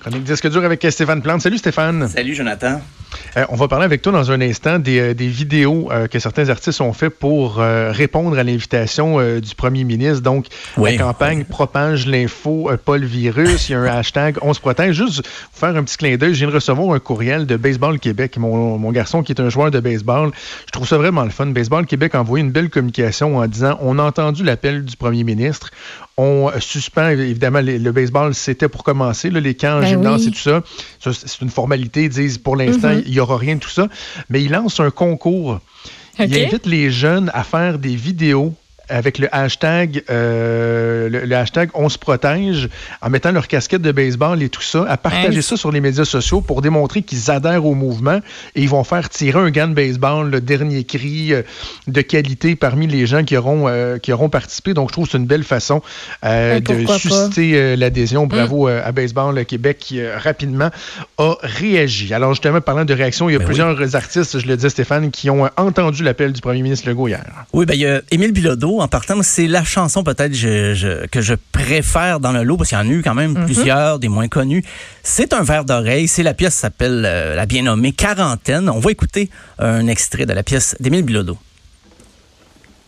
Chronique disque dur avec Stéphane Plante. Salut Stéphane. Salut Jonathan. Euh, on va parler avec toi dans un instant des, euh, des vidéos euh, que certains artistes ont fait pour euh, répondre à l'invitation euh, du premier ministre. Donc, Oui. la campagne propage l'info, euh, pas le virus. Il y a un hashtag On se protège. Juste pour faire un petit clin d'œil, je viens de recevoir un courriel de Baseball Québec. Mon, mon garçon qui est un joueur de baseball. Je trouve ça vraiment le fun. Baseball Québec a envoyé une belle communication en disant On a entendu l'appel du premier ministre. On suspend, évidemment, les- le baseball, c'était pour commencer, là, les camps en Ben gymnase oui. et tout ça. Ça, C'est une formalité, ils disent pour l'instant, Mhm. Il n'y aura rien de tout ça. Mais il lance un concours. Il invite les jeunes à faire des vidéos avec le hashtag, euh, le, le hashtag On se protège, en mettant leur casquette de baseball et tout ça, à partager Hein? ça sur les médias sociaux pour démontrer qu'ils adhèrent au mouvement et ils vont faire tirer un gant de baseball, le dernier cri euh, de qualité parmi les gens qui auront, euh, qui auront participé. Donc, je trouve que c'est une belle façon de susciter l'adhésion. Bravo euh, à Baseball Québec qui rapidement a réagi. Alors, justement, parlant de réaction, il y a Ben plusieurs artistes, je le dis Stéphane, qui ont entendu l'appel du premier ministre Legault hier. Oui, ben il y a Émile Bilodeau en partant. C'est la chanson peut-être je- je- que je préfère dans le lot parce qu'il y en a eu quand même plusieurs, des moins connus. C'est un verre d'oreille. C'est la pièce s'appelle euh, la bien nommée Quarantaine. On va écouter un extrait de la pièce d'Émile Bilodeau.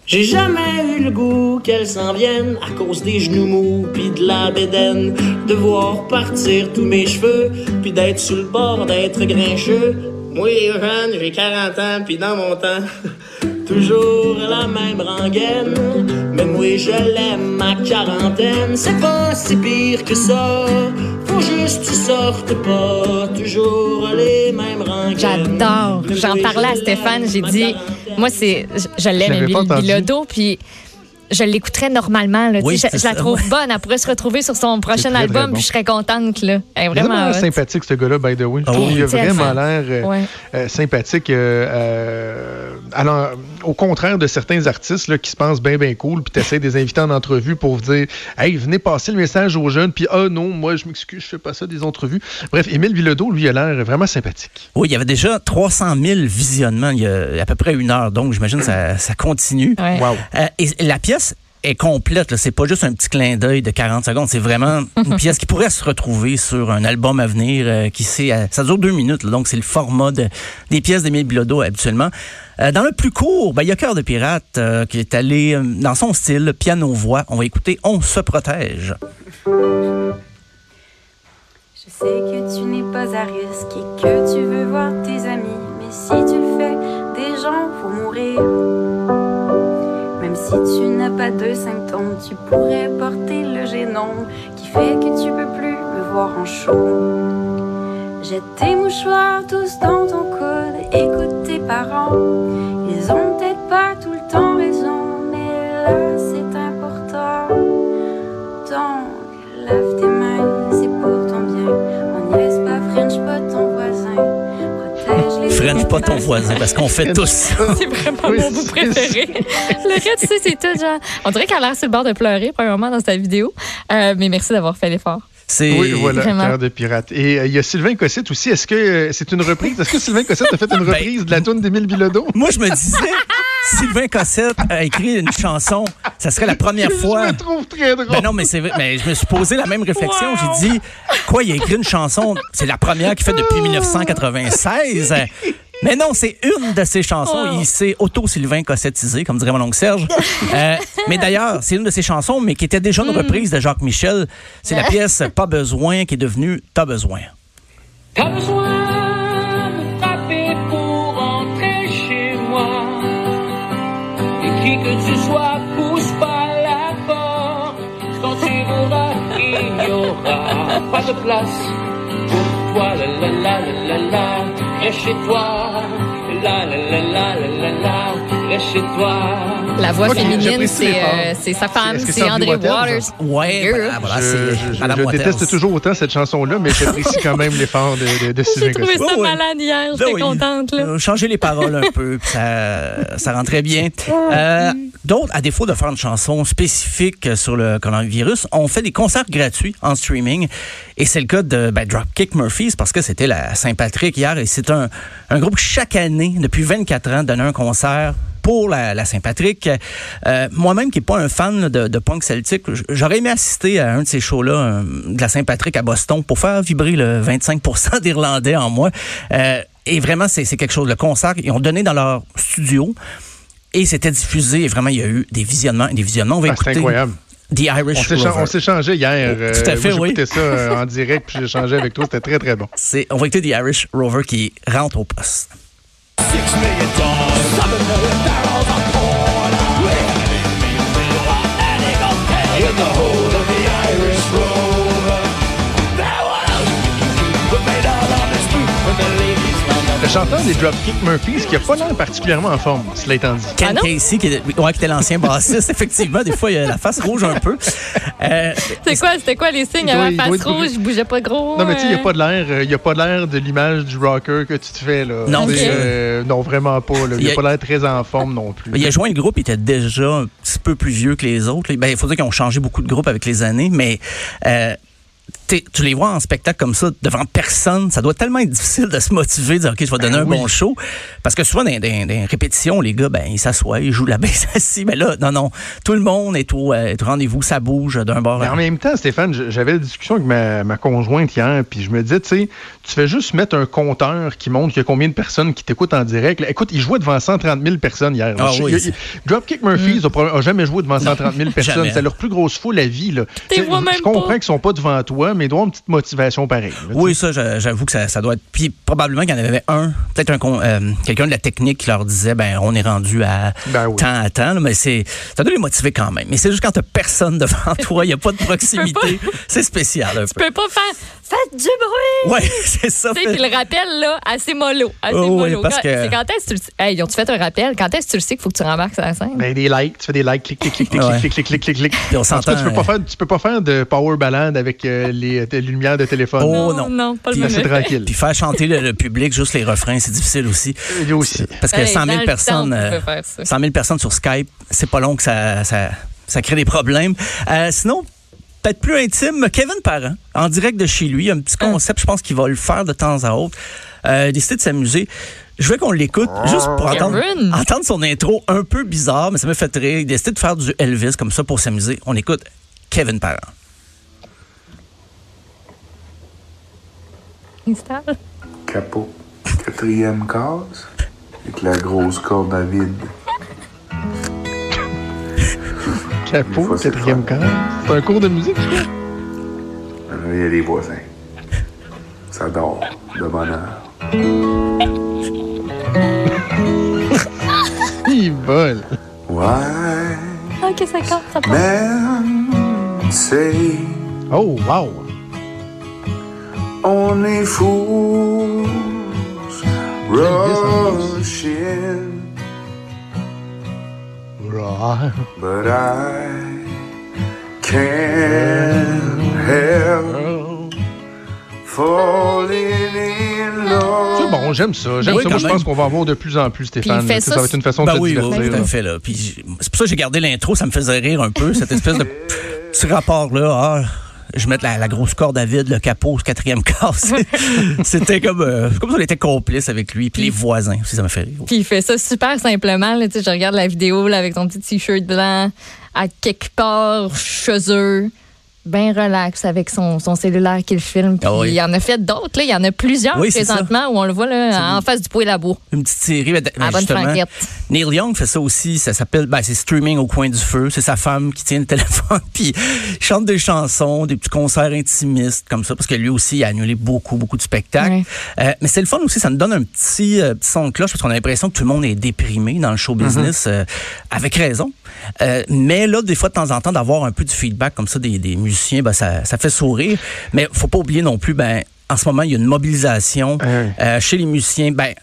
J'ai jamais eu le goût qu'elle s'en vienne à cause des genoux mous pis de la bédaine. De voir partir tous mes cheveux puis d'être sur le bord d'être grincheux. Moi, jeune, j'ai 40 ans pis dans mon temps, toujours la même rengaine. Mais moi, je l'aime ma quarantaine. C'est pas si pire que ça. Faut juste tu sortes pas toujours les mêmes rengaines. J'adore. J'en parlais à Stéphane. J'ai dit, moi, c'est, je, je l'aime, entendu. Bilodeau, puis je l'écouterais normalement. Là, Oui, je, je la trouve ouais. bonne. Elle pourrait se retrouver sur son prochain très, très album, bon. puis je serais contente. Là. Elle est Il vraiment vraiment sympathique, ce gars-là, by the way. Trouve oui. qu'il a vraiment l'air euh, Ouais. euh, sympathique. euh, euh, alors, au contraire de certains artistes là, qui se pensent bien, bien cool, puis t'essaies des invités en entrevue pour vous dire Hey, venez passer le message aux jeunes, puis ah non, moi, je m'excuse, je fais pas ça des entrevues. Bref, Émile Bilodeau, lui, a l'air vraiment sympathique. Oui, il y avait déjà 300 000 visionnements il y a à peu près une heure, donc j'imagine que ça, ça continue. Ouais. Wow. Euh, et la pièce est complète. là. C'est pas juste un petit clin d'œil de 40 secondes. C'est vraiment une pièce qui pourrait se retrouver sur un album à venir. euh, qui sait, euh, ça dure deux minutes. là. donc, c'est le format de- des pièces d'Émile Bilodeau habituellement. Euh, dans le plus court, ben, il y a Cœur de pirate euh, qui est allé euh, dans son style, piano-voix. On va écouter On se protège. Je sais que tu n'es pas à risque et que tu veux voir tes amis. Mais si tu le fais, des gens vont mourir. Si tu n'as pas de symptômes, tu pourrais porter le génome qui fait que tu peux plus me voir en show. Jette tes mouchoirs tous dans ton coude, écoute tes parents. Pas ton voisin, parce qu'on fait tous. C'est vraiment Oui, mon bout préféré. le reste, tu sais, c'est tout, genre. On dirait qu'elle a l'air sur le bord de pleurer, premièrement, dans sa vidéo. Euh, mais merci d'avoir fait l'effort. C'est Oui, voilà. Cœur de pirate. Et euh, il y a Sylvain Cossette aussi. Est-ce que euh, c'est une reprise? Est-ce que Sylvain Cossette a fait une Ben- reprise de la tune d'Émile Bilodeau? Moi, je me disais, Sylvain Cossette a écrit une chanson, ça serait la première fois. Je le trouve très drôle. Ben non, mais c'est vrai. Mais je me suis posé la même réflexion. J'ai dit, quoi, il a écrit une chanson, c'est la première qu'il fait depuis 1996. Mais non, c'est une de ses chansons. Il s'est auto-Sylvain Cossettisé, comme dirait mon oncle Serge. Euh, mais d'ailleurs, c'est une de ses chansons, mais qui était déjà une reprise de Jacques Michel. C'est la pièce Pas besoin qui est devenue T'as besoin. T'as besoin qui que tu sois, pousse pas la porte. Quand tu verras, il n'y aura pas de place pour toi. La la la la la la. Reste chez toi, la la la la la la. la, chez toi. La voix féminine, c'est euh, c'est sa femme, c'est c'est André Waters? Waters. Ouais, Girl. voilà, voilà, je, c'est je- je- Madame je Waters. déteste toujours autant cette chanson-là, mais j'apprécie quand même l'effort de, de, de J'ai trouvé ça malade hier, Ben j'étais oui. contente. Là. Euh, changer les paroles un peu, ça, ça rentrait bien. Euh, D'autres, à défaut de faire une chanson spécifique sur le coronavirus, ont fait des concerts gratuits en streaming. Et c'est le cas de ben, Dropkick Murphys parce que c'était la Saint-Patrick hier. Et c'est un, un groupe qui, chaque année, depuis 24 ans, donne un concert pour la, la Saint-Patrick. Euh, Moi-même, qui n'est pas un fan de, de punk celtique, j'aurais aimé assister à un de ces shows-là, euh, de la Saint-Patrick à Boston, pour faire vibrer le 25 d'Irlandais en moi. Euh, et vraiment, c'est quelque chose. Le concert, ils ont donné dans leur studio et c'était diffusé. Et vraiment, il y a eu des visionnements et des visionnements. On va Ah, c'est écouter incroyable. The On Irish on s'échangeait hier. euh, Tout à fait, oui. J'écoutais ça euh, en direct, puis j'échangeais avec toi. C'était très, très bon. On va écouter The Irish Rover qui rentre au poste. the hole. Le chanteur des Dropkick Murphys, qui n'a pas l'air particulièrement en forme, cela étant dit. Ken Ah? Casey, qui, est- ouais, qui était l'ancien bassiste, effectivement, des fois, il a la face rouge un peu. Euh, C'est quoi, c'était quoi les signes Il avant il doit face rouge, je bougeais pas gros. Non, mais tu sais, il n'y euh, a pas de l'air, il y a pas l'air de l'image du rocker que tu te fais, là. Non, euh, non, vraiment pas, là. Il Il y n'a a- pas l'air très en forme non plus. Il a joint le groupe, il était déjà un petit peu plus vieux que les autres. Ben, il faut dire qu'ils ont changé beaucoup de groupes avec les années, mais euh, tu les vois en spectacle comme ça, devant personne, ça doit tellement être difficile de se motiver, de dire, OK, je vais donner Ben un oui. bon show. Parce que souvent, dans, dans- dans les répétitions, les gars, ben, ils s'assoient, ils jouent la baisse assis. Mais là, non, non, tout le monde est au, euh, est au rendez-vous, ça bouge d'un bord à en même temps, Stéphane, j'avais une discussion avec ma, ma conjointe hier, puis je me disais, tu sais, tu fais juste mettre un compteur qui montre qu'il y a combien de personnes qui t'écoutent en direct. Là, écoute, il jouait devant 130 000 personnes hier. Ah Je- oui, il- c'est- il- Dropkick Murphys a probablement- a, jamais joué devant 130 000 personnes. C'est leur plus grosse foule à vie. Là. Je comprends qu'ils sont pas devant toi, mais avoir une petite motivation pareille. là, Oui, ça, j'a- j'avoue que ça, ça doit être. Puis probablement qu'il y en avait un, peut-être un con- euh, quelqu'un de la technique qui leur disait, ben, on est rendu à Ben oui. temps à temps, là, mais c'est, ça doit les motiver quand même. Mais c'est juste quand t'as personne devant toi, il n'y a pas de proximité. C'est spécial un Tu peu. peux pas faire Faites du bruit! Ouais, c'est ça. Tu sais, puis le rappel, là, assez mollo. Assez Oh, oui, mollo. parce Quand- que- C'est quand est-ce que tu le sais? Hey, ils ont-tu fait un rappel? Quand est-ce que tu le sais qu'il faut que tu rembarques sur la scène? Ben, des likes, tu fais des likes, clic, clic, clic, clic, Ouais. clic, clic, clic, clic, clic. Puis on s'entend, tu peux pas euh, faire, tu peux pas faire de power ballad avec euh, les, les lumières de téléphone. Oh, non, non. non, pas le Puis- même C'est tranquille. Puis faire chanter le, le public, juste les refrains, c'est difficile aussi. Il aussi. Parce que Hey, 100 dans 000 le personnes, euh, pouvait faire ça. 100 000 personnes sur Skype, c'est pas long que ça, ça, ça crée des problèmes. Euh, sinon, peut-être plus intime, Kevin Parent, en direct de chez lui, un petit concept, je pense qu'il va le faire de temps à autre. Euh, décidé de s'amuser. Je veux qu'on l'écoute juste pour entendre, son intro un peu bizarre, mais ça me fait rire. Il décide de faire du Elvis comme ça pour s'amuser. On écoute Kevin Parent. Installe. Capot. Quatrième case. Avec la grosse corde à vide. Chapeau, quatrième cœur. C'est un cours de musique, ça? Là, Il y a les voisins. Ça dort de bonne heure. Il vole. Ouais, Ok, ça compte, ça c'est Oh, wow. on est fous. Rushing, Right. but I can't help falling in love. C'est bon, j'aime ça. J'aime Oui, ça. Moi, je pense qu'on va en voir de plus en plus, Stéphane. Puis il fait Tu sais, ça ça va être une façon de Ben se oui, oui, divertir. oui, tout à fait. Là. Puis j- c'est pour ça que j'ai gardé l'intro, ça me faisait rire un peu, cette espèce de petit rapport-là. Ah, je mets la, la grosse corde à vide, le capot, au quatrième casse. C'était comme, euh, comme si on était complice avec lui. Puis les voisins aussi, ça me fait rire. Puis il fait ça super simplement. Là, je regarde la vidéo là, avec ton petit t-shirt blanc à quelque part chez eux. Bien relax avec son, son cellulaire qu'il filme. Puis Ah oui. il y en a fait d'autres. Il y en a plusieurs Oui, c'est ça. présentement où on le voit là, en face du poêle à bois. Une petite série. ben, À bonne franquette. Neil Young fait ça aussi. Ça s'appelle, ben, c'est streaming au coin du feu. C'est sa femme qui tient le téléphone puis il chante des chansons, des petits concerts intimistes comme ça parce que lui aussi il a annulé beaucoup, beaucoup de spectacles. Euh, mais c'est le fun aussi. Ça nous donne un petit, euh, petit son de cloche parce qu'on a l'impression que tout le monde est déprimé dans le show business euh, avec raison. Mais là, des fois, de temps en temps, d'avoir un peu du feedback comme ça des, des musiciens, ben, ça, ça fait sourire. Mais faut pas oublier non plus, ben, en ce moment, il y a une mobilisation Ouais. euh, chez les musiciens. Ben,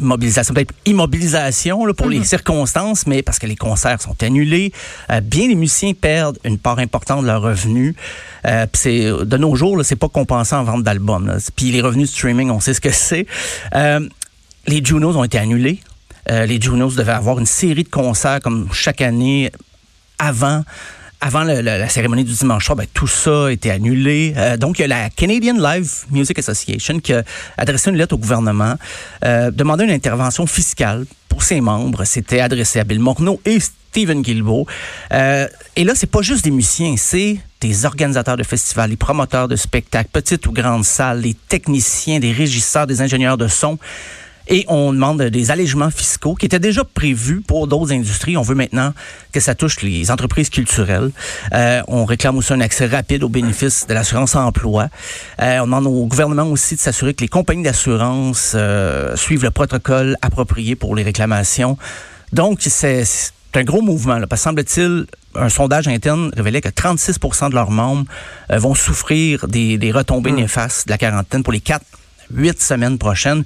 mobilisation, peut-être immobilisation là, pour les Mhm. circonstances, mais parce que les concerts sont annulés. Euh, bien les musiciens perdent une part importante de leurs revenus. Euh, c'est de nos jours, c'est pas compensé en vente d'albums. Puis les revenus de streaming, on sait ce que c'est. Euh, les Junos ont été annulés. Les Junos devaient avoir une série de concerts comme chaque année avant. Avant la cérémonie du dimanche soir, ben, tout ça été annulé. Euh, donc, il y a la Canadian Live Music Association qui a adressé une lettre au gouvernement, euh, demandant une intervention fiscale pour ses membres. C'était adressé à Bill Morneau et Stephen Guilbeault. Euh, et là, c'est pas juste des musiciens, c'est des organisateurs de festivals, les promoteurs de spectacles, petites ou grandes salles, les techniciens, des régisseurs, des ingénieurs de son. Et on demande des allègements fiscaux qui étaient déjà prévus pour d'autres industries. On veut maintenant que ça touche les entreprises culturelles. Euh, on réclame aussi un accès rapide aux bénéfices de l'assurance emploi. Euh, on demande au gouvernement aussi de s'assurer que les compagnies d'assurance euh, suivent le protocole approprié pour les réclamations. Donc, c'est un gros mouvement. Là, parce semble-t-il, un sondage interne révélait que 36 de leurs membres euh, vont souffrir des, des retombées néfastes de la quarantaine pour les quatre, huit semaines prochaines.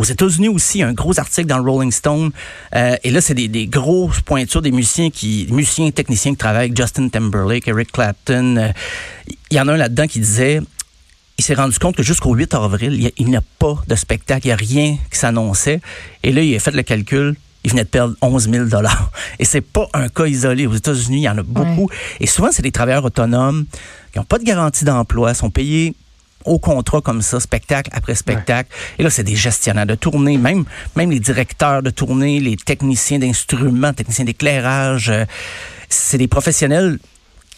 Aux États-Unis aussi, un gros article dans le Rolling Stone. Euh, et là, c'est des, des grosses pointures des musiciens qui, musiciens techniciens qui travaillent avec Justin Timberlake, Eric Clapton. Euh, Il y en a un là-dedans qui disait il s'est rendu compte que jusqu'au 8 avril, il y a- il n'y a pas de spectacle, il n'y a rien qui s'annonçait. Et là, il a fait le calcul. Il venait de perdre 11 000 Et c'est pas un cas isolé. Aux États-Unis, il y en a beaucoup. Et souvent, c'est des travailleurs autonomes qui n'ont pas de garantie d'emploi, sont payés au contrat comme ça, spectacle après spectacle. Et là, c'est des gestionnaires de tournée, même, même les directeurs de tournée, les techniciens d'instruments, techniciens d'éclairage. euh, c'est des professionnels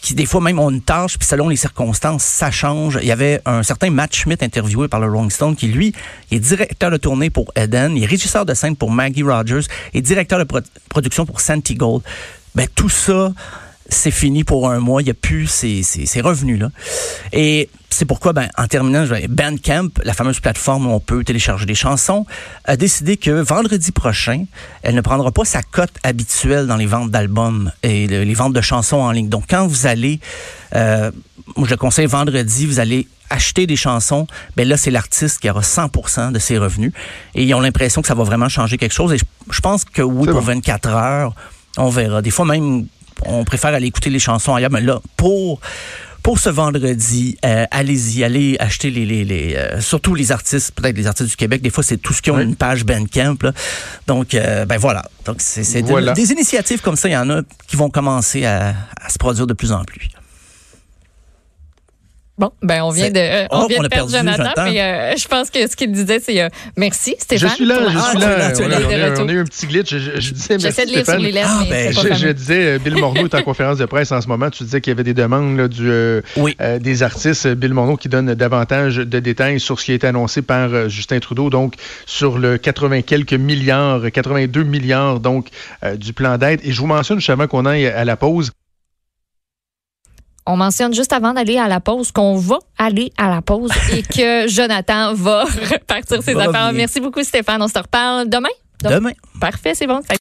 qui des fois même ont une tâche, puis selon les circonstances, ça change. Il y avait un certain Matt Schmidt interviewé par le Rolling Stone qui, lui, est directeur de tournée pour Eden, il est régisseur de scène pour Maggie Rogers et directeur de pro- production pour Santi Gold. Ben, tout ça, c'est fini pour un mois. Il n'y a plus ces, ces, ces revenus-là. Et c'est pourquoi, ben, en terminant, Bandcamp, la fameuse plateforme où on peut télécharger des chansons, a décidé que vendredi prochain, elle ne prendra pas sa cote habituelle dans les ventes d'albums et le- les ventes de chansons en ligne. Donc, quand vous allez, euh, moi, je conseille vendredi, vous allez acheter des chansons, ben là, c'est l'artiste qui aura 100% de ses revenus. Et ils ont l'impression que ça va vraiment changer quelque chose. Et je, je pense que oui, pour bon. 24 heures, on verra. Des fois même, on préfère aller écouter les chansons ailleurs, mais là, pour pour ce vendredi, euh, allez-y, allez acheter les, les, les euh, surtout les artistes, peut-être les artistes du Québec. Des fois, c'est tout ce qui ont Oui. une page Bandcamp. Là. Donc, euh, ben voilà. Donc, c'est des initiatives comme ça. Il y en a qui vont commencer à, à se produire de plus en plus. Bon, ben on vient de, euh, on Oh, vient on de perdre perdu Jonathan, Jonathan. mais euh, je pense que ce qu'il disait, c'est euh, merci Stéphane. Je suis là, je suis Ah, là, On là. a- on a- retour. on a eu un petit glitch. Je, je- je disais merci J'essaie de lire sur Stéphane. les lèvres, Ah, mais ben, Je, pas je fameux. disais, euh, Bill Morneau est en conférence de presse en ce moment. Tu disais qu'il y avait des demandes là, du, euh, Oui. euh, des artistes. Bill Morneau qui donne davantage de détails sur ce qui a été annoncé par euh, Justin Trudeau, donc sur le 80 quelques milliards, 82 milliards donc euh, du plan d'aide. Et je vous mentionne juste avant qu'on aille à la pause, On mentionne juste avant d'aller à la pause qu'on va aller à la pause et que Jonathan va repartir ses affaires. bien. Merci beaucoup Stéphane. On se reparle demain. Demain. Parfait, c'est bon.